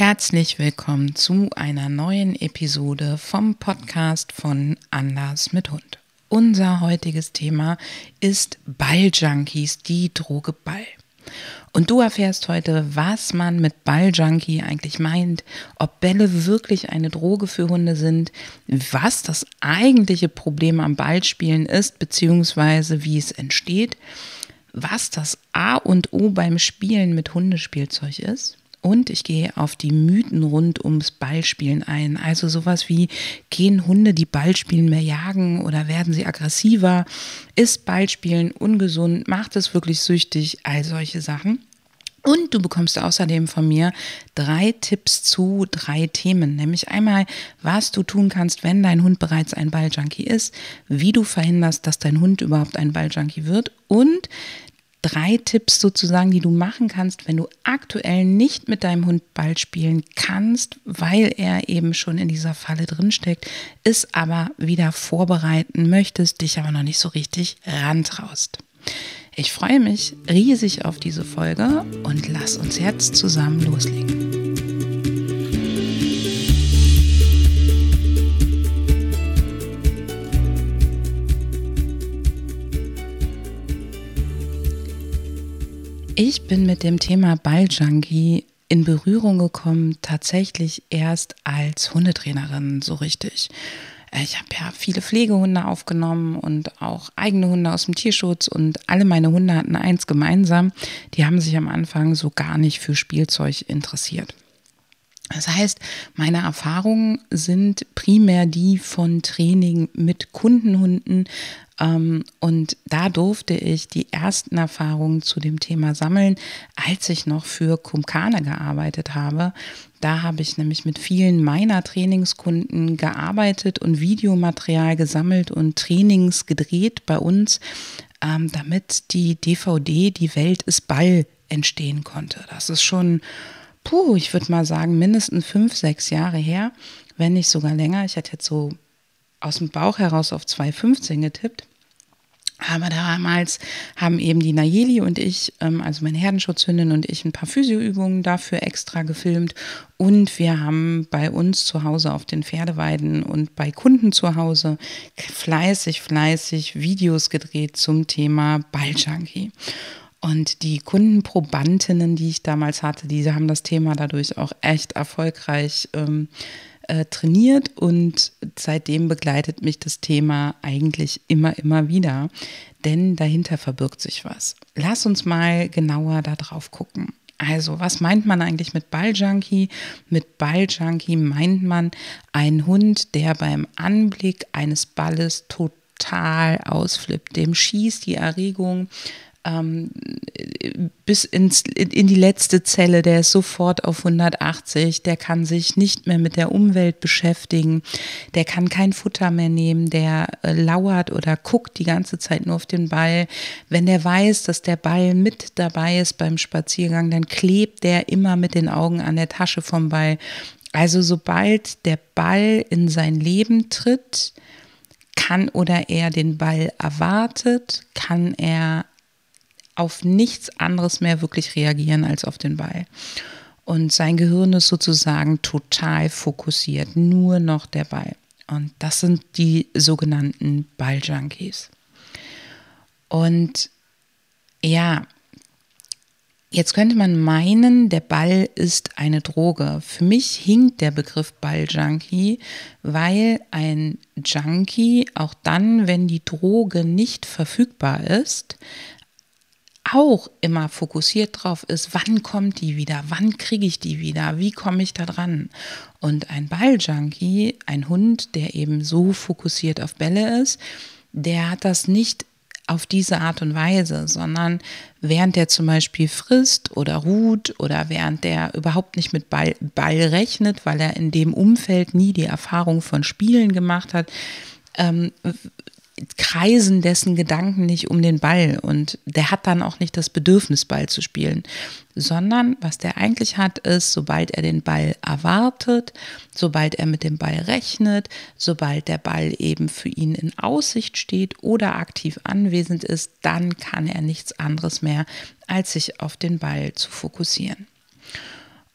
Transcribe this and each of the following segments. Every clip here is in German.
Herzlich willkommen zu einer neuen Episode vom Podcast von Anders mit Hund. Unser heutiges Thema ist Balljunkies, die Droge Ball. Und du erfährst heute, was man mit Balljunkie eigentlich meint, ob Bälle wirklich eine Droge für Hunde sind, was das eigentliche Problem am Ballspielen ist, beziehungsweise wie es entsteht, was das A und O beim Spielen mit Hundespielzeug ist und ich gehe auf die Mythen rund ums Ballspielen ein. Also sowas wie, gehen Hunde, die Ballspielen mehr jagen oder werden sie aggressiver? Ist Ballspielen ungesund? Macht es wirklich süchtig? All solche Sachen. Und du bekommst außerdem von mir drei Tipps zu drei Themen, nämlich einmal, was du tun kannst, wenn dein Hund bereits ein Balljunkie ist, wie du verhinderst, dass dein Hund überhaupt ein Balljunkie wird und drei Tipps sozusagen, die du machen kannst, wenn du aktuell nicht mit deinem Hund Ball spielen kannst, weil er eben schon in dieser Falle drinsteckt, ist aber wieder vorbereiten möchtest, dich aber noch nicht so richtig rantraust. Ich freue mich riesig auf diese Folge und lass uns jetzt zusammen loslegen. Ich bin mit dem Thema Balljunkie in Berührung gekommen, tatsächlich erst als Hundetrainerin so richtig. Ich habe ja viele Pflegehunde aufgenommen und auch eigene Hunde aus dem Tierschutz und alle meine Hunde hatten eins gemeinsam. Die haben sich am Anfang so gar nicht für Spielzeug interessiert. Das heißt, meine Erfahrungen sind primär die von Training mit Kundenhunden. Ähm, und da durfte ich die ersten Erfahrungen zu dem Thema sammeln, als ich noch für Kumkane gearbeitet habe. Da habe ich nämlich mit vielen meiner Trainingskunden gearbeitet und Videomaterial gesammelt und Trainings gedreht bei uns, ähm, damit die DVD Die Welt ist Ball entstehen konnte. Das ist schon puh, ich würde mal sagen, mindestens fünf, sechs Jahre her, wenn nicht sogar länger. Ich hatte jetzt so aus dem Bauch heraus auf 2,15 getippt. Aber damals haben eben die Nayeli und ich, ähm, also meine Herdenschutzhündin und ich, ein paar Physioübungen dafür extra gefilmt. Und wir haben bei uns zu Hause auf den Pferdeweiden und bei Kunden zu Hause fleißig, fleißig Videos gedreht zum Thema Balljunkie. Und die Kundenprobandinnen, die ich damals hatte, die haben das Thema dadurch auch echt erfolgreich ähm, äh, trainiert und seitdem begleitet mich das Thema eigentlich immer, immer wieder, denn dahinter verbirgt sich was. Lass uns mal genauer da drauf gucken. Also, was meint man eigentlich mit Balljunkie? Mit Balljunkie meint man einen Hund, der beim Anblick eines Balles total ausflippt. Dem schießt die Erregung ähm, bis ins, in die letzte Zelle, der ist sofort auf 180, der kann sich nicht mehr mit der Umwelt beschäftigen, der kann kein Futter mehr nehmen, der äh, lauert oder guckt die ganze Zeit nur auf den Ball. Wenn der weiß, dass der Ball mit dabei ist beim Spaziergang, dann klebt der immer mit den Augen an der Tasche vom Ball. Also sobald der Ball in sein Leben tritt, kann oder er den Ball erwartet, kann er auf nichts anderes mehr wirklich reagieren als auf den Ball. Und sein Gehirn ist sozusagen total fokussiert, nur noch der Ball. Und das sind die sogenannten Balljunkies. Und ja, jetzt könnte man meinen, der Ball ist eine Droge. Für mich hinkt der Begriff Balljunkie, weil ein Junkie auch dann, wenn die Droge nicht verfügbar ist, auch immer fokussiert drauf ist, wann kommt die wieder, wann kriege ich die wieder, wie komme ich da dran. Und ein Balljunkie, ein Hund, der eben so fokussiert auf Bälle ist, der hat das nicht auf diese Art und Weise, sondern während der zum Beispiel frisst oder ruht oder während der überhaupt nicht mit Ball, Ball rechnet, weil er in dem Umfeld nie die Erfahrung von Spielen gemacht hat, ähm, kreisen dessen Gedanken nicht um den Ball und der hat dann auch nicht das Bedürfnis, Ball zu spielen, sondern was der eigentlich hat, ist, sobald er den Ball erwartet, sobald er mit dem Ball rechnet, sobald der Ball eben für ihn in Aussicht steht oder aktiv anwesend ist, dann kann er nichts anderes mehr, als sich auf den Ball zu fokussieren.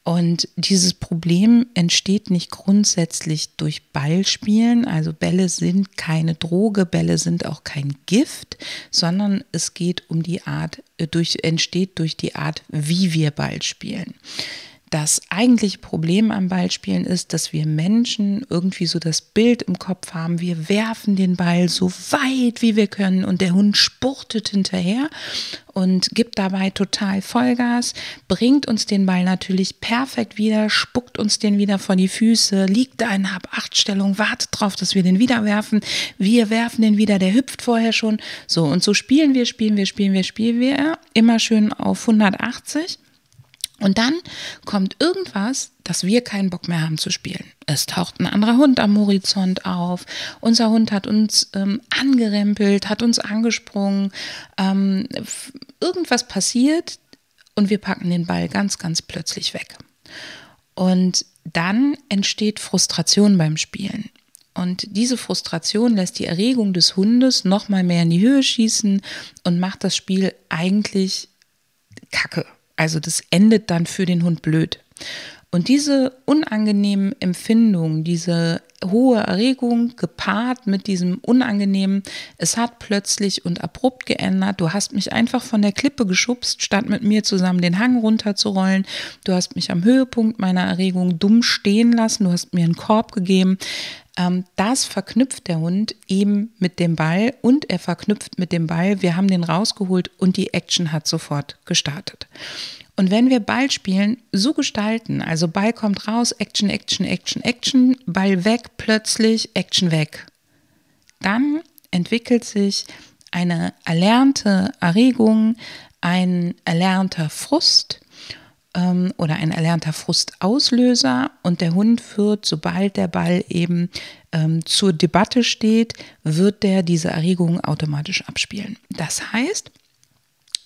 Und dieses Problem entsteht nicht grundsätzlich durch Ballspielen. Also Bälle sind keine Droge, Bälle sind auch kein Gift, sondern es geht um die Art, äh, durch, entsteht durch die Art, wie wir Ball spielen das eigentliche Problem am Ballspielen ist, dass wir Menschen irgendwie so das Bild im Kopf haben, wir werfen den Ball so weit wie wir können und der Hund spurtet hinterher und gibt dabei total Vollgas, bringt uns den Ball natürlich perfekt wieder, spuckt uns den wieder vor die Füße, liegt da in Hab-Acht-Stellung, wartet drauf, dass wir den wieder werfen. Wir werfen den wieder, der hüpft vorher schon. So, und so spielen wir, spielen wir, spielen wir, spielen wir, immer schön auf 180. Und dann kommt irgendwas, dass wir keinen Bock mehr haben zu spielen. Es taucht ein anderer Hund am Horizont auf. Unser Hund hat uns ähm, angerempelt, hat uns angesprungen. Ähm, irgendwas passiert und wir packen den Ball ganz, ganz plötzlich weg. Und dann entsteht Frustration beim Spielen. Und diese Frustration lässt die Erregung des Hundes noch mal mehr in die Höhe schießen und macht das Spiel eigentlich kacke. Also das endet dann für den Hund blöd. Und diese unangenehmen Empfindungen, diese hohe Erregung gepaart mit diesem unangenehmen, es hat plötzlich und abrupt geändert. Du hast mich einfach von der Klippe geschubst, statt mit mir zusammen den Hang runterzurollen. Du hast mich am Höhepunkt meiner Erregung dumm stehen lassen. Du hast mir einen Korb gegeben. Ähm, das verknüpft der Hund eben mit dem Ball und er verknüpft mit dem Ball. Wir haben den rausgeholt und die Action hat sofort gestartet. Und wenn wir Ball spielen, so gestalten, also Ball kommt raus, Action, Action, Action, Action, Ball weg, plötzlich Action weg, dann entwickelt sich eine erlernte Erregung, ein erlernter Frust ähm, oder ein erlernter Frustauslöser und der Hund wird, sobald der Ball eben ähm, zur Debatte steht, wird der diese Erregung automatisch abspielen. Das heißt,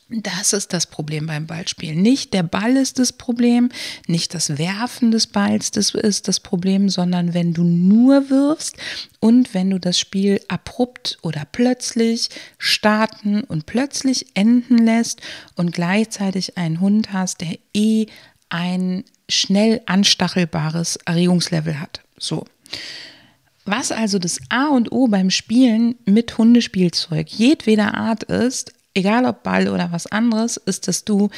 das ist das Problem beim Ballspielen. Nicht der Ball ist das Problem, nicht das Werfen des Balls das ist das Problem, sondern wenn du nur wirfst und wenn du das Spiel abrupt oder plötzlich starten und plötzlich enden lässt und gleichzeitig einen Hund hast, der eh ein schnell anstachelbares Erregungslevel hat. So. Was also das A und O beim Spielen mit Hundespielzeug jedweder Art ist, egal ob Ball oder was anderes, ist, dass du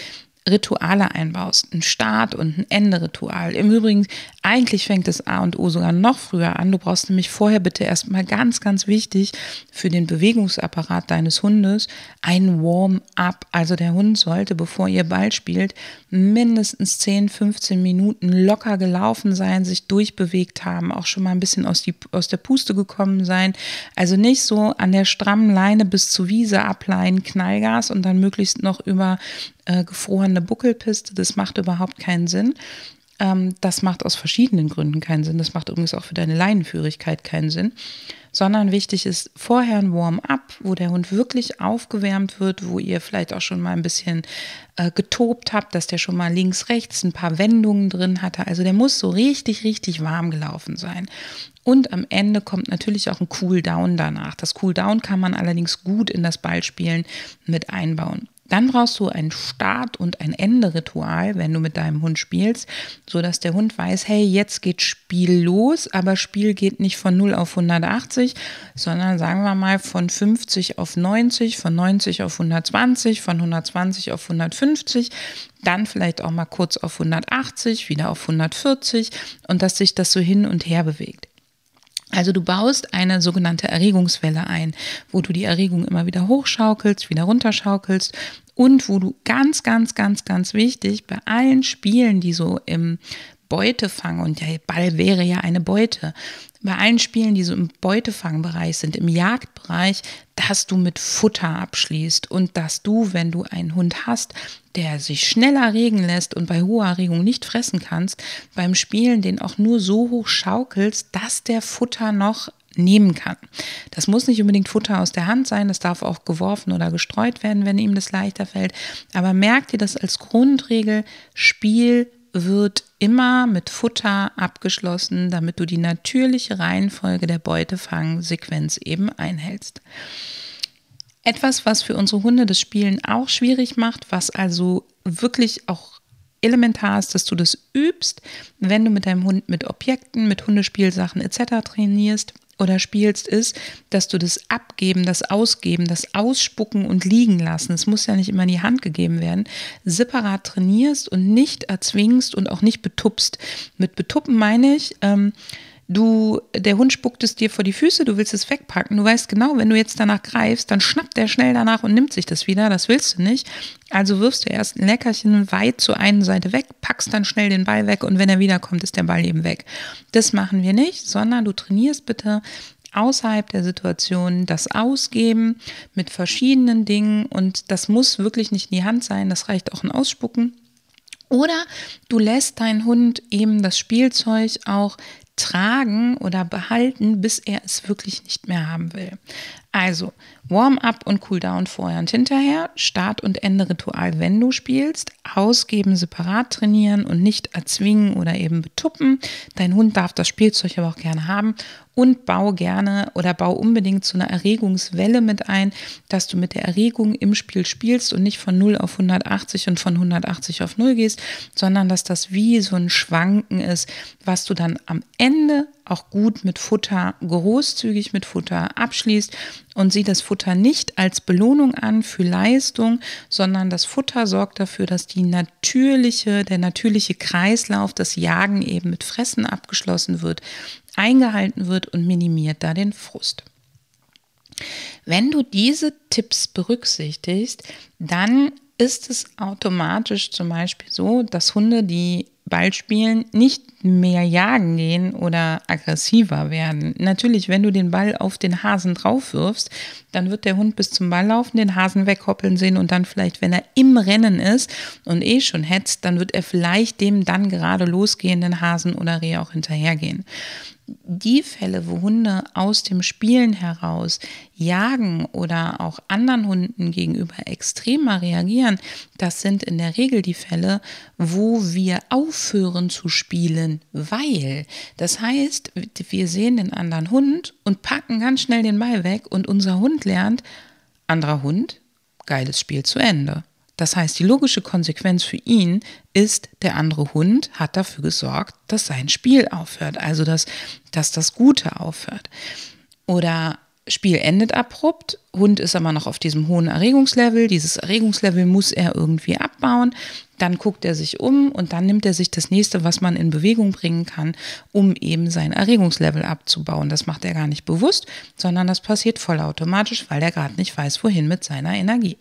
Rituale einbaust, ein Start- und ein Ende-Ritual. Im Übrigen, eigentlich fängt das A und O sogar noch früher an. Du brauchst nämlich vorher bitte erstmal ganz, ganz wichtig für den Bewegungsapparat deines Hundes ein Warm-up. Also der Hund sollte, bevor ihr Ball spielt, mindestens 10, 15 Minuten locker gelaufen sein, sich durchbewegt haben, auch schon mal ein bisschen aus, die, aus der Puste gekommen sein. Also nicht so an der strammen Leine bis zur Wiese ableihen, Knallgas und dann möglichst noch über äh, gefrorene Buckelpiste. Das macht überhaupt keinen Sinn. Ähm, das macht aus verschiedenen Gründen keinen Sinn. Das macht übrigens auch für deine Leinenführigkeit keinen Sinn. Sondern wichtig ist vorher ein Warm-up, wo der Hund wirklich aufgewärmt wird, wo ihr vielleicht auch schon mal ein bisschen äh, getobt habt, dass der schon mal links, rechts ein paar Wendungen drin hatte. Also der muss so richtig, richtig warm gelaufen sein. Und am Ende kommt natürlich auch ein Cool-Down danach. Das Cool-Down kann man allerdings gut in das Ballspielen mit einbauen. Dann brauchst du ein Start- und ein Ende-Ritual, wenn du mit deinem Hund spielst, sodass der Hund weiß, hey, jetzt geht Spiel los, aber Spiel geht nicht von 0 auf 180, sondern sagen wir mal von 50 auf 90, von 90 auf 120, von 120 auf 150, dann vielleicht auch mal kurz auf 180, wieder auf 140 und dass sich das so hin und her bewegt. Also du baust eine sogenannte Erregungswelle ein, wo du die Erregung immer wieder hochschaukelst, wieder runterschaukelst und wo du ganz, ganz, ganz, ganz wichtig bei allen Spielen, die so im Beutefang und der Ball wäre ja eine Beute, bei allen Spielen, die so im Beutefangbereich sind, im Jagdbereich, dass du mit Futter abschließt und dass du, wenn du einen Hund hast, der sich schneller regen lässt und bei hoher Erregung nicht fressen kannst, beim Spielen den auch nur so hoch schaukelst, dass der Futter noch nehmen kann. Das muss nicht unbedingt Futter aus der Hand sein, das darf auch geworfen oder gestreut werden, wenn ihm das leichter fällt. Aber merkt ihr das als Grundregel, Spiel wird immer mit Futter abgeschlossen, damit du die natürliche Reihenfolge der Beutefangsequenz eben einhältst. Etwas, was für unsere Hunde das Spielen auch schwierig macht, was also wirklich auch elementar ist, dass du das übst, wenn du mit deinem Hund mit Objekten, mit Hundespielsachen etc. trainierst oder spielst, ist, dass du das Abgeben, das Ausgeben, das Ausspucken und Liegen lassen, es muss ja nicht immer in die Hand gegeben werden, separat trainierst und nicht erzwingst und auch nicht betupst. Mit betuppen meine ich, ähm, Du, der Hund spuckt es dir vor die Füße, du willst es wegpacken. Du weißt genau, wenn du jetzt danach greifst, dann schnappt er schnell danach und nimmt sich das wieder. Das willst du nicht. Also wirfst du erst ein Leckerchen weit zur einen Seite weg, packst dann schnell den Ball weg und wenn er wiederkommt, ist der Ball eben weg. Das machen wir nicht, sondern du trainierst bitte außerhalb der Situation das Ausgeben mit verschiedenen Dingen und das muss wirklich nicht in die Hand sein, das reicht auch ein Ausspucken. Oder du lässt deinen Hund eben das Spielzeug auch tragen oder behalten, bis er es wirklich nicht mehr haben will. Also Warm-up und Cooldown vorher und hinterher, Start- und Ende-Ritual, wenn du spielst, ausgeben, separat trainieren und nicht erzwingen oder eben betuppen. Dein Hund darf das Spielzeug aber auch gerne haben und bau gerne oder bau unbedingt so eine Erregungswelle mit ein, dass du mit der Erregung im Spiel spielst und nicht von 0 auf 180 und von 180 auf 0 gehst, sondern dass das wie so ein Schwanken ist, was du dann am Ende auch gut mit Futter, großzügig mit Futter abschließt und sieh das Futter nicht als Belohnung an für Leistung, sondern das Futter sorgt dafür, dass die natürliche, der natürliche Kreislauf, das Jagen eben mit Fressen abgeschlossen wird, eingehalten wird und minimiert da den Frust. Wenn du diese Tipps berücksichtigst, dann ist es automatisch zum Beispiel so, dass Hunde, die Ballspielen nicht mehr jagen gehen oder aggressiver werden. Natürlich, wenn du den Ball auf den Hasen drauf wirfst, dann wird der Hund bis zum Ball laufen, den Hasen weghoppeln sehen und dann vielleicht, wenn er im Rennen ist und eh schon hetzt, dann wird er vielleicht dem dann gerade losgehenden Hasen oder Reh auch hinterhergehen die Fälle, wo Hunde aus dem Spielen heraus jagen oder auch anderen Hunden gegenüber extremer reagieren, das sind in der Regel die Fälle, wo wir aufhören zu spielen, weil. Das heißt, wir sehen den anderen Hund und packen ganz schnell den Ball weg und unser Hund lernt, anderer Hund, geiles Spiel zu Ende. Das heißt, die logische Konsequenz für ihn ist, der andere Hund hat dafür gesorgt, dass sein Spiel aufhört, also dass, dass das Gute aufhört. Oder Spiel endet abrupt, Hund ist aber noch auf diesem hohen Erregungslevel, dieses Erregungslevel muss er irgendwie abbauen, dann guckt er sich um und dann nimmt er sich das nächste, was man in Bewegung bringen kann, um eben sein Erregungslevel abzubauen. Das macht er gar nicht bewusst, sondern das passiert vollautomatisch, weil er gerade nicht weiß, wohin mit seiner Energie.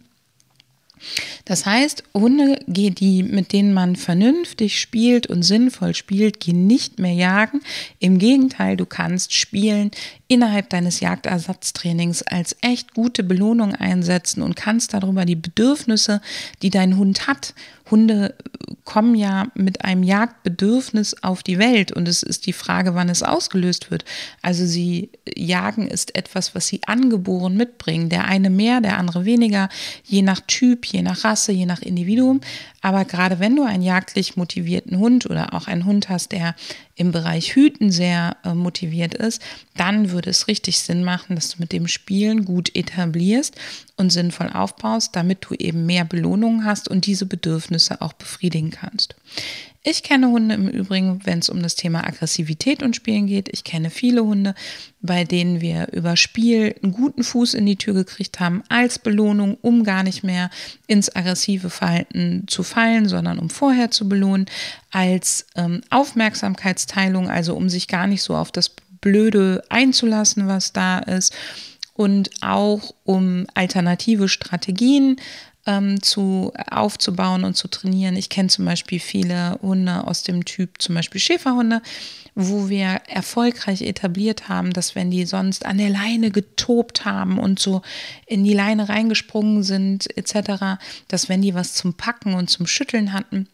Das heißt, Hunde, die, mit denen man vernünftig spielt und sinnvoll spielt, gehen nicht mehr jagen. Im Gegenteil, du kannst Spielen innerhalb deines Jagdersatztrainings als echt gute Belohnung einsetzen und kannst darüber die Bedürfnisse, die dein Hund hat, Hunde kommen ja mit einem Jagdbedürfnis auf die Welt und es ist die Frage, wann es ausgelöst wird. Also sie jagen ist etwas, was sie angeboren mitbringen. Der eine mehr, der andere weniger, je nach Typ, je nach Rasse, je nach Individuum. Aber gerade wenn du einen jagdlich motivierten Hund oder auch einen Hund hast, der im Bereich Hüten sehr äh, motiviert ist, dann würde es richtig Sinn machen, dass du mit dem Spielen gut etablierst und sinnvoll aufbaust, damit du eben mehr Belohnungen hast und diese Bedürfnisse auch befriedigen kannst. Ich kenne Hunde im Übrigen, wenn es um das Thema Aggressivität und Spielen geht. Ich kenne viele Hunde, bei denen wir über Spiel einen guten Fuß in die Tür gekriegt haben, als Belohnung, um gar nicht mehr ins aggressive Verhalten zu fallen, sondern um vorher zu belohnen, als ähm, Aufmerksamkeitsteilung, also um sich gar nicht so auf das Blöde einzulassen, was da ist und auch um alternative Strategien ähm, zu, aufzubauen und zu trainieren. Ich kenne zum Beispiel viele Hunde aus dem Typ, zum Beispiel Schäferhunde, wo wir erfolgreich etabliert haben, dass wenn die sonst an der Leine getobt haben und so in die Leine reingesprungen sind etc., dass wenn die was zum Packen und zum Schütteln hatten,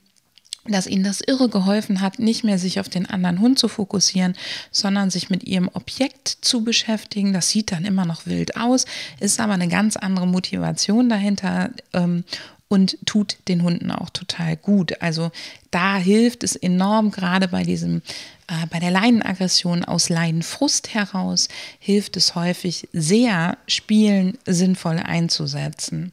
dass ihnen das irre geholfen hat, nicht mehr sich auf den anderen Hund zu fokussieren, sondern sich mit ihrem Objekt zu beschäftigen. Das sieht dann immer noch wild aus, ist aber eine ganz andere Motivation dahinter ähm, und tut den Hunden auch total gut. Also da hilft es enorm, gerade bei diesem, äh, bei der Leinenaggression aus Leinenfrust heraus, hilft es häufig sehr, Spielen sinnvoll einzusetzen.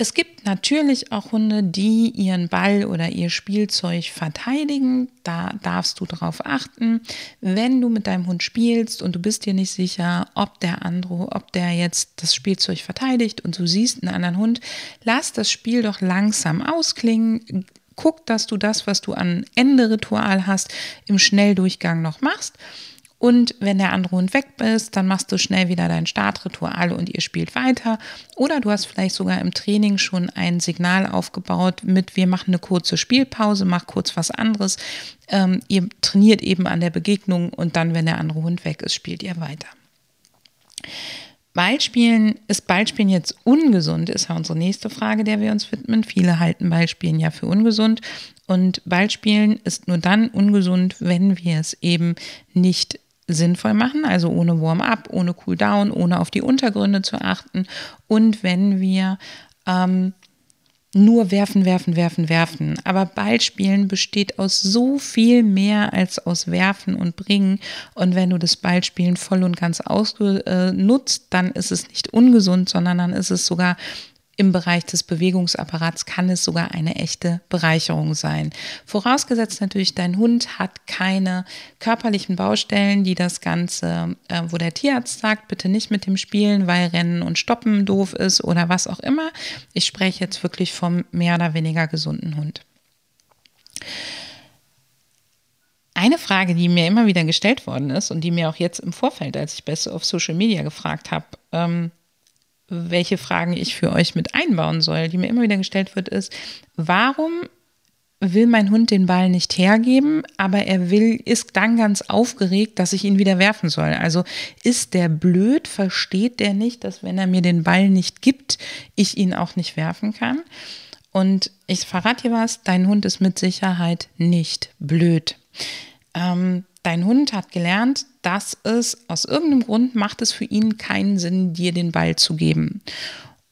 Es gibt natürlich auch Hunde, die ihren Ball oder ihr Spielzeug verteidigen. Da darfst du darauf achten. Wenn du mit deinem Hund spielst und du bist dir nicht sicher, ob der andere, ob der jetzt das Spielzeug verteidigt und du siehst einen anderen Hund, lass das Spiel doch langsam ausklingen. Guck, dass du das, was du an Ende Ritual hast, im Schnelldurchgang noch machst. Und wenn der andere Hund weg ist, dann machst du schnell wieder dein Startritual und ihr spielt weiter. Oder du hast vielleicht sogar im Training schon ein Signal aufgebaut mit, wir machen eine kurze Spielpause, mach kurz was anderes. Ähm, ihr trainiert eben an der Begegnung und dann, wenn der andere Hund weg ist, spielt ihr weiter. Ballspielen, ist Ballspielen jetzt ungesund, ist ja unsere nächste Frage, der wir uns widmen. Viele halten Ballspielen ja für ungesund. Und Ballspielen ist nur dann ungesund, wenn wir es eben nicht sinnvoll machen, also ohne Warm-up, ohne Cool-down, ohne auf die Untergründe zu achten und wenn wir ähm, nur werfen, werfen, werfen, werfen. Aber Ballspielen besteht aus so viel mehr als aus Werfen und Bringen. Und wenn du das Ballspielen voll und ganz ausnutzt, dann ist es nicht ungesund, sondern dann ist es sogar im Bereich des Bewegungsapparats kann es sogar eine echte Bereicherung sein. Vorausgesetzt natürlich, dein Hund hat keine körperlichen Baustellen, die das Ganze, äh, wo der Tierarzt sagt, bitte nicht mit dem Spielen, weil Rennen und Stoppen doof ist oder was auch immer. Ich spreche jetzt wirklich vom mehr oder weniger gesunden Hund. Eine Frage, die mir immer wieder gestellt worden ist und die mir auch jetzt im Vorfeld, als ich besser auf Social Media gefragt habe, ähm, welche Fragen ich für euch mit einbauen soll, die mir immer wieder gestellt wird, ist, warum will mein Hund den Ball nicht hergeben, aber er will, ist dann ganz aufgeregt, dass ich ihn wieder werfen soll. Also ist der blöd, versteht der nicht, dass wenn er mir den Ball nicht gibt, ich ihn auch nicht werfen kann? Und ich verrate dir was, dein Hund ist mit Sicherheit nicht blöd. Ähm, dein Hund hat gelernt, dass es aus irgendeinem Grund macht es für ihn keinen Sinn, dir den Ball zu geben.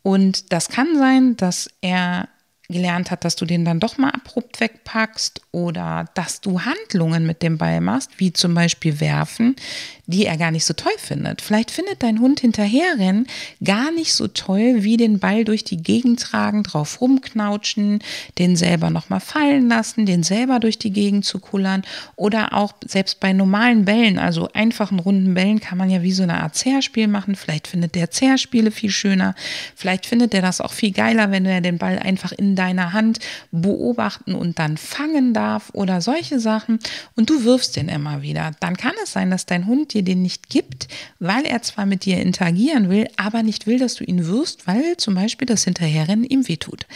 Und das kann sein, dass er gelernt hat, dass du den dann doch mal abrupt wegpackst oder dass du Handlungen mit dem Ball machst, wie zum Beispiel werfen, die er gar nicht so toll findet. Vielleicht findet dein Hund hinterherrennen gar nicht so toll, wie den Ball durch die Gegend tragen, drauf rumknautschen, den selber nochmal fallen lassen, den selber durch die Gegend zu kullern oder auch selbst bei normalen Bällen, also einfachen runden Bällen, kann man ja wie so eine Art Zerspiel machen. Vielleicht findet der Zerspiele viel schöner. Vielleicht findet er das auch viel geiler, wenn er den Ball einfach in deiner Hand beobachten und dann fangen darf oder solche Sachen und du wirfst den immer wieder. Dann kann es sein, dass dein Hund dir den nicht gibt, weil er zwar mit dir interagieren will, aber nicht will, dass du ihn wirst, weil zum Beispiel das Hinterherrennen ihm wehtut.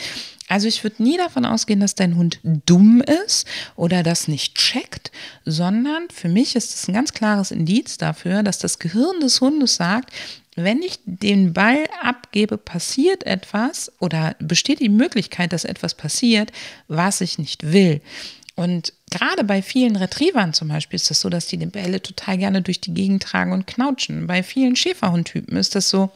Also ich würde nie davon ausgehen, dass dein Hund dumm ist oder das nicht checkt, sondern für mich ist es ein ganz klares Indiz dafür, dass das Gehirn des Hundes sagt, wenn ich den Ball abgebe, passiert etwas oder besteht die Möglichkeit, dass etwas passiert, was ich nicht will. Und gerade bei vielen Retrievern zum Beispiel ist das so, dass die die Bälle total gerne durch die Gegend tragen und knautschen. Bei vielen Schäferhundtypen ist das so,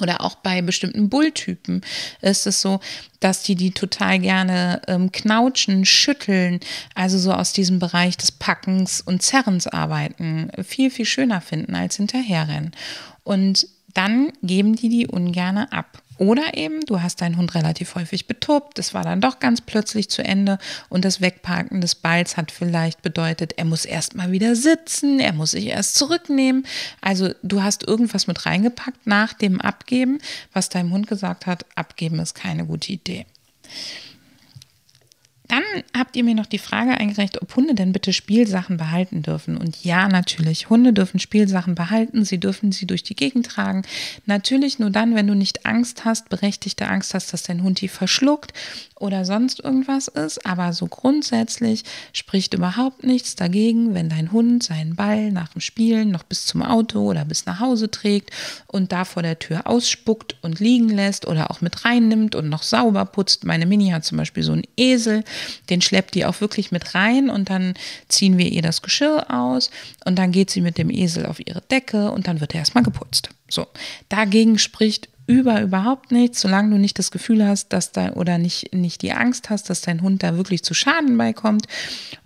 oder auch bei bestimmten Bulltypen ist es so, dass die die total gerne ähm, knautschen, schütteln, also so aus diesem Bereich des Packens und Zerrens arbeiten, viel, viel schöner finden als hinterherrennen. Und dann geben die die ungerne ab. Oder eben, du hast deinen Hund relativ häufig betobt, es war dann doch ganz plötzlich zu Ende und das Wegparken des Balls hat vielleicht bedeutet, er muss erst mal wieder sitzen, er muss sich erst zurücknehmen. Also du hast irgendwas mit reingepackt nach dem Abgeben, was deinem Hund gesagt hat, abgeben ist keine gute Idee. Dann habt ihr mir noch die Frage eingereicht, ob Hunde denn bitte Spielsachen behalten dürfen. Und ja, natürlich, Hunde dürfen Spielsachen behalten, sie dürfen sie durch die Gegend tragen. Natürlich nur dann, wenn du nicht Angst hast, berechtigte Angst hast, dass dein Hund die verschluckt oder sonst irgendwas ist. Aber so grundsätzlich spricht überhaupt nichts dagegen, wenn dein Hund seinen Ball nach dem Spielen noch bis zum Auto oder bis nach Hause trägt und da vor der Tür ausspuckt und liegen lässt oder auch mit reinnimmt und noch sauber putzt. Meine Mini hat zum Beispiel so einen Esel, den schleppt die auch wirklich mit rein und dann ziehen wir ihr das Geschirr aus und dann geht sie mit dem Esel auf ihre Decke und dann wird er erstmal geputzt. So, dagegen spricht über überhaupt nichts, solange du nicht das Gefühl hast, dass da oder nicht, nicht die Angst hast, dass dein Hund da wirklich zu Schaden beikommt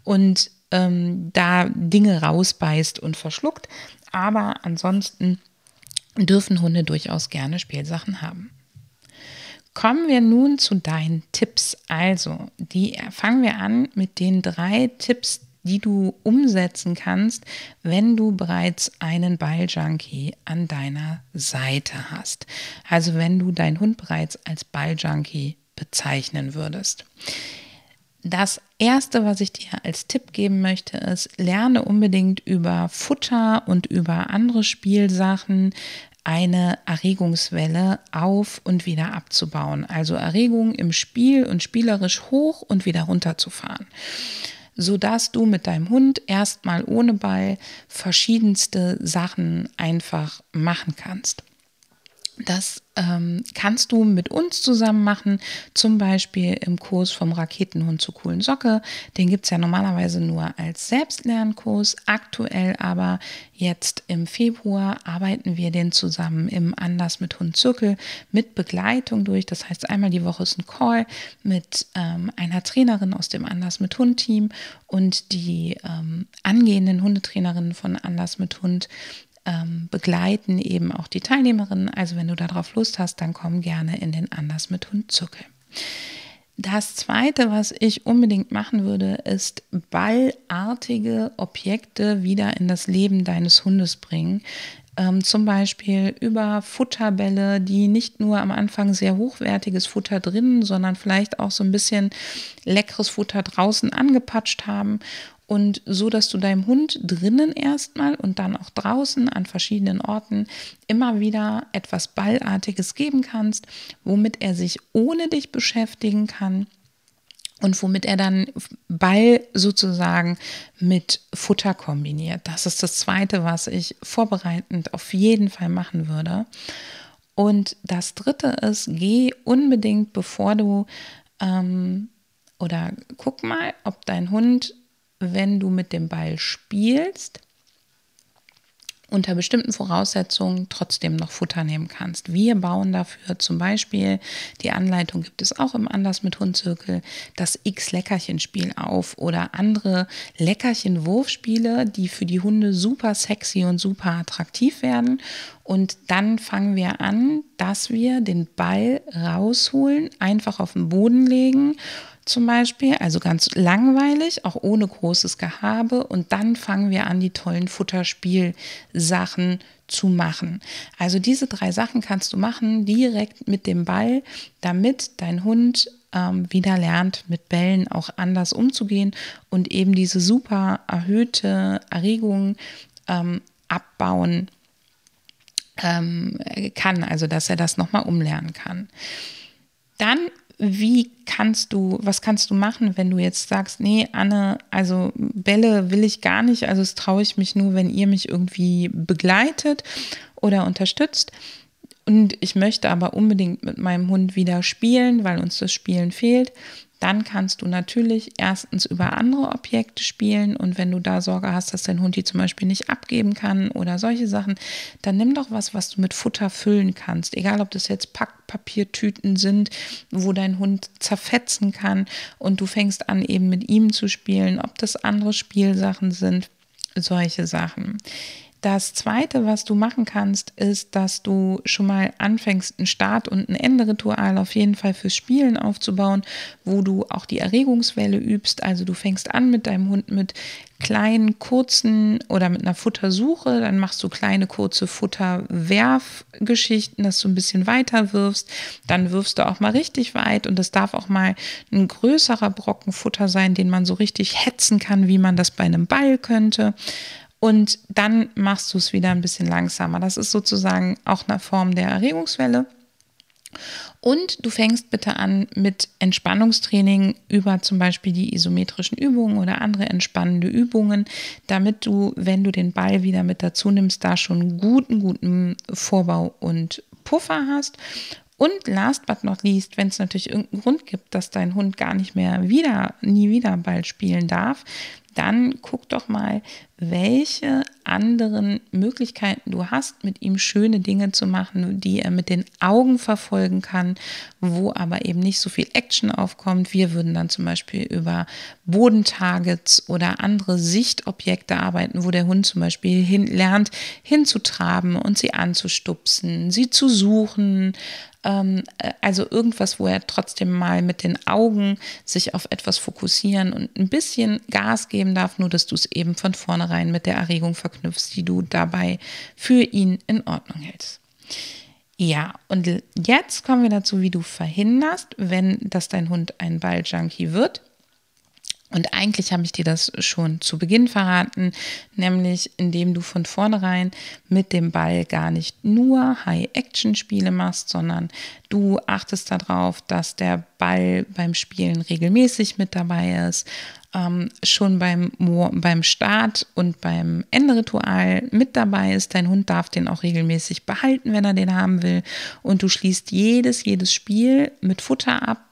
und ähm, da Dinge rausbeißt und verschluckt. Aber ansonsten dürfen Hunde durchaus gerne Spielsachen haben. Kommen wir nun zu deinen Tipps. Also, die fangen wir an mit den drei Tipps, die du umsetzen kannst, wenn du bereits einen Balljunkie an deiner Seite hast. Also wenn du deinen Hund bereits als Balljunkie bezeichnen würdest. Das erste, was ich dir als Tipp geben möchte, ist, lerne unbedingt über Futter und über andere Spielsachen eine Erregungswelle auf und wieder abzubauen. Also Erregung im Spiel und spielerisch hoch und wieder runterzufahren sodass du mit deinem Hund erstmal ohne Ball verschiedenste Sachen einfach machen kannst. Das ähm, kannst du mit uns zusammen machen, zum Beispiel im Kurs vom Raketenhund zur coolen Socke. Den gibt es ja normalerweise nur als Selbstlernkurs. Aktuell aber jetzt im Februar arbeiten wir den zusammen im Anders mit Hund Zirkel mit Begleitung durch. Das heißt, einmal die Woche ist ein Call mit ähm, einer Trainerin aus dem Anders mit Hund Team und die ähm, angehenden Hundetrainerinnen von Anders mit Hund ähm, begleiten eben auch die Teilnehmerinnen. Also wenn du darauf Lust hast, dann komm gerne in den Anders mit Hund Zuckel. Das zweite, was ich unbedingt machen würde, ist ballartige Objekte wieder in das Leben deines Hundes bringen. Ähm, zum Beispiel über Futterbälle, die nicht nur am Anfang sehr hochwertiges Futter drinnen, sondern vielleicht auch so ein bisschen leckeres Futter draußen angepatscht haben und so, dass du deinem Hund drinnen erstmal und dann auch draußen an verschiedenen Orten immer wieder etwas Ballartiges geben kannst, womit er sich ohne dich beschäftigen kann und womit er dann Ball sozusagen mit Futter kombiniert. Das ist das Zweite, was ich vorbereitend auf jeden Fall machen würde. Und das Dritte ist, geh unbedingt, bevor du ähm, oder guck mal, ob dein Hund wenn du mit dem Ball spielst, unter bestimmten Voraussetzungen trotzdem noch Futter nehmen kannst. Wir bauen dafür zum Beispiel, die Anleitung gibt es auch im Anders mit Hundzirkel, das X-Leckerchen-Spiel auf oder andere Leckerchen-Wurfspiele, die für die Hunde super sexy und super attraktiv werden. Und dann fangen wir an, dass wir den Ball rausholen, einfach auf den Boden legen zum Beispiel, also ganz langweilig, auch ohne großes Gehabe. Und dann fangen wir an, die tollen Futterspielsachen zu machen. Also diese drei Sachen kannst du machen direkt mit dem Ball, damit dein Hund ähm, wieder lernt, mit Bällen auch anders umzugehen und eben diese super erhöhte Erregung ähm, abbauen ähm, kann, also dass er das nochmal umlernen kann. Dann wie kannst du, was kannst du machen, wenn du jetzt sagst, nee, Anne, also Bälle will ich gar nicht, also es traue ich mich nur, wenn ihr mich irgendwie begleitet oder unterstützt. Und ich möchte aber unbedingt mit meinem Hund wieder spielen, weil uns das Spielen fehlt dann kannst du natürlich erstens über andere Objekte spielen und wenn du da Sorge hast, dass dein Hund die zum Beispiel nicht abgeben kann oder solche Sachen, dann nimm doch was, was du mit Futter füllen kannst. Egal, ob das jetzt Packpapiertüten sind, wo dein Hund zerfetzen kann und du fängst an, eben mit ihm zu spielen, ob das andere Spielsachen sind, solche Sachen. Das zweite, was du machen kannst, ist, dass du schon mal anfängst, ein Start- und ein Ende-Ritual auf jeden Fall fürs Spielen aufzubauen, wo du auch die Erregungswelle übst. Also du fängst an mit deinem Hund mit kleinen, kurzen oder mit einer Futtersuche, dann machst du kleine, kurze Futterwerfgeschichten, dass du ein bisschen weiter wirfst. Dann wirfst du auch mal richtig weit und das darf auch mal ein größerer Brocken Futter sein, den man so richtig hetzen kann, wie man das bei einem Ball könnte und dann machst du es wieder ein bisschen langsamer. Das ist sozusagen auch eine Form der Erregungswelle. Und du fängst bitte an mit Entspannungstraining über zum Beispiel die isometrischen Übungen oder andere entspannende Übungen, damit du, wenn du den Ball wieder mit dazu nimmst, da schon guten, guten Vorbau und Puffer hast. Und last but not least, wenn es natürlich irgendeinen Grund gibt, dass dein Hund gar nicht mehr wieder, nie wieder Ball spielen darf, dann guck doch mal, welche anderen Möglichkeiten du hast, mit ihm schöne Dinge zu machen, die er mit den Augen verfolgen kann, wo aber eben nicht so viel Action aufkommt. Wir würden dann zum Beispiel über Bodentargets oder andere Sichtobjekte arbeiten, wo der Hund zum Beispiel hin, lernt, hinzutraben und sie anzustupsen, sie zu suchen, ähm, äh, also irgendwas, wo er trotzdem mal mit den Augen sich auf etwas fokussieren und ein bisschen Gas geben darf, nur dass du es eben von vornherein mit der Erregung verknüpfst, die du dabei für ihn in Ordnung hältst. Ja, und jetzt kommen wir dazu, wie du verhinderst, wenn das dein Hund ein Balljunkie wird. Und eigentlich habe ich dir das schon zu Beginn verraten, nämlich indem du von vornherein mit dem Ball gar nicht nur High-Action-Spiele machst, sondern du achtest darauf, dass der Ball beim Spielen regelmäßig mit dabei ist, ähm, schon beim, beim Start und beim Endritual mit dabei ist. Dein Hund darf den auch regelmäßig behalten, wenn er den haben will. Und du schließt jedes, jedes Spiel mit Futter ab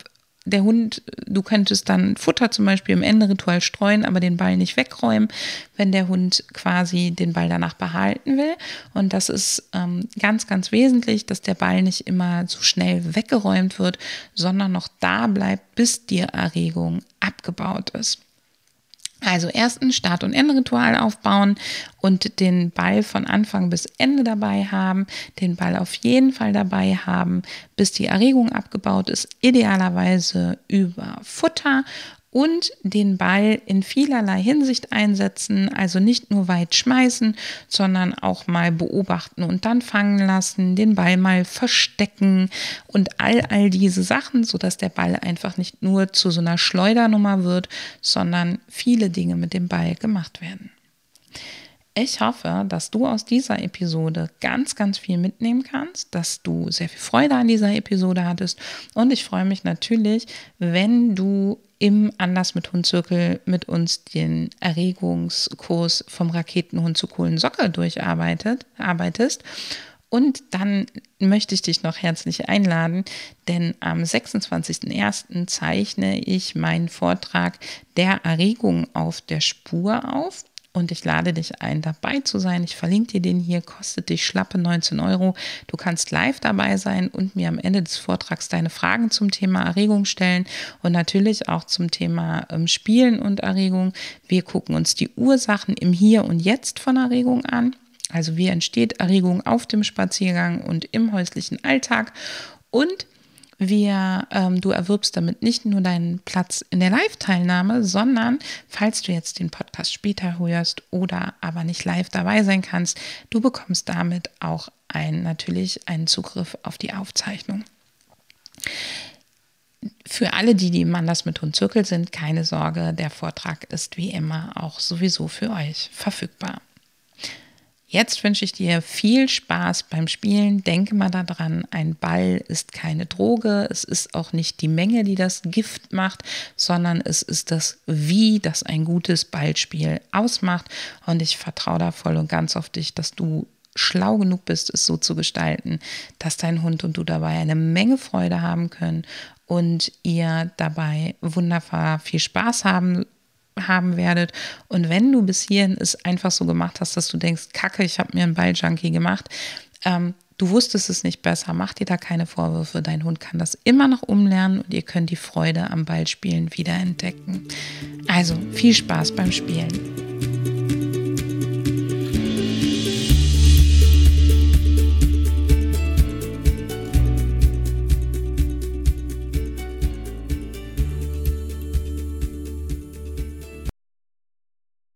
der Hund, du könntest dann Futter zum Beispiel im Enderitual streuen, aber den Ball nicht wegräumen, wenn der Hund quasi den Ball danach behalten will. Und das ist ähm, ganz, ganz wesentlich, dass der Ball nicht immer so schnell weggeräumt wird, sondern noch da bleibt, bis die Erregung abgebaut ist. Also erst ein Start- und Endritual aufbauen und den Ball von Anfang bis Ende dabei haben, den Ball auf jeden Fall dabei haben, bis die Erregung abgebaut ist, idealerweise über Futter und den Ball in vielerlei Hinsicht einsetzen, also nicht nur weit schmeißen, sondern auch mal beobachten und dann fangen lassen, den Ball mal verstecken und all all diese Sachen, sodass der Ball einfach nicht nur zu so einer Schleudernummer wird, sondern viele Dinge mit dem Ball gemacht werden. Ich hoffe, dass du aus dieser Episode ganz, ganz viel mitnehmen kannst, dass du sehr viel Freude an dieser Episode hattest. Und ich freue mich natürlich, wenn du im Anders mit Hundzirkel mit uns den Erregungskurs vom Raketenhund zu coolen Socke durcharbeitet, arbeitest. Und dann möchte ich dich noch herzlich einladen, denn am 26.01. zeichne ich meinen Vortrag der Erregung auf der Spur auf und ich lade dich ein, dabei zu sein. Ich verlinke dir den hier, kostet dich schlappe 19 Euro. Du kannst live dabei sein und mir am Ende des Vortrags deine Fragen zum Thema Erregung stellen und natürlich auch zum Thema ähm, Spielen und Erregung. Wir gucken uns die Ursachen im Hier und Jetzt von Erregung an. Also wie entsteht Erregung auf dem Spaziergang und im häuslichen Alltag und wir, ähm, du erwirbst damit nicht nur deinen Platz in der Live-Teilnahme, sondern falls du jetzt den Podcast später hörst oder aber nicht live dabei sein kannst, du bekommst damit auch ein, natürlich einen Zugriff auf die Aufzeichnung. Für alle, die, die im Anders mit Hund Zirkel sind, keine Sorge, der Vortrag ist wie immer auch sowieso für euch verfügbar. Jetzt wünsche ich dir viel Spaß beim Spielen. Denke mal daran, ein Ball ist keine Droge. Es ist auch nicht die Menge, die das Gift macht, sondern es ist das Wie, das ein gutes Ballspiel ausmacht. Und ich vertraue da voll und ganz auf dich, dass du schlau genug bist, es so zu gestalten, dass dein Hund und du dabei eine Menge Freude haben können und ihr dabei wunderbar viel Spaß haben haben werdet. Und wenn du bis hierhin es einfach so gemacht hast, dass du denkst, Kacke, ich habe mir einen Balljunkie gemacht, ähm, du wusstest es nicht besser, mach dir da keine Vorwürfe. Dein Hund kann das immer noch umlernen und ihr könnt die Freude am Ballspielen wiederentdecken. Also viel Spaß beim Spielen.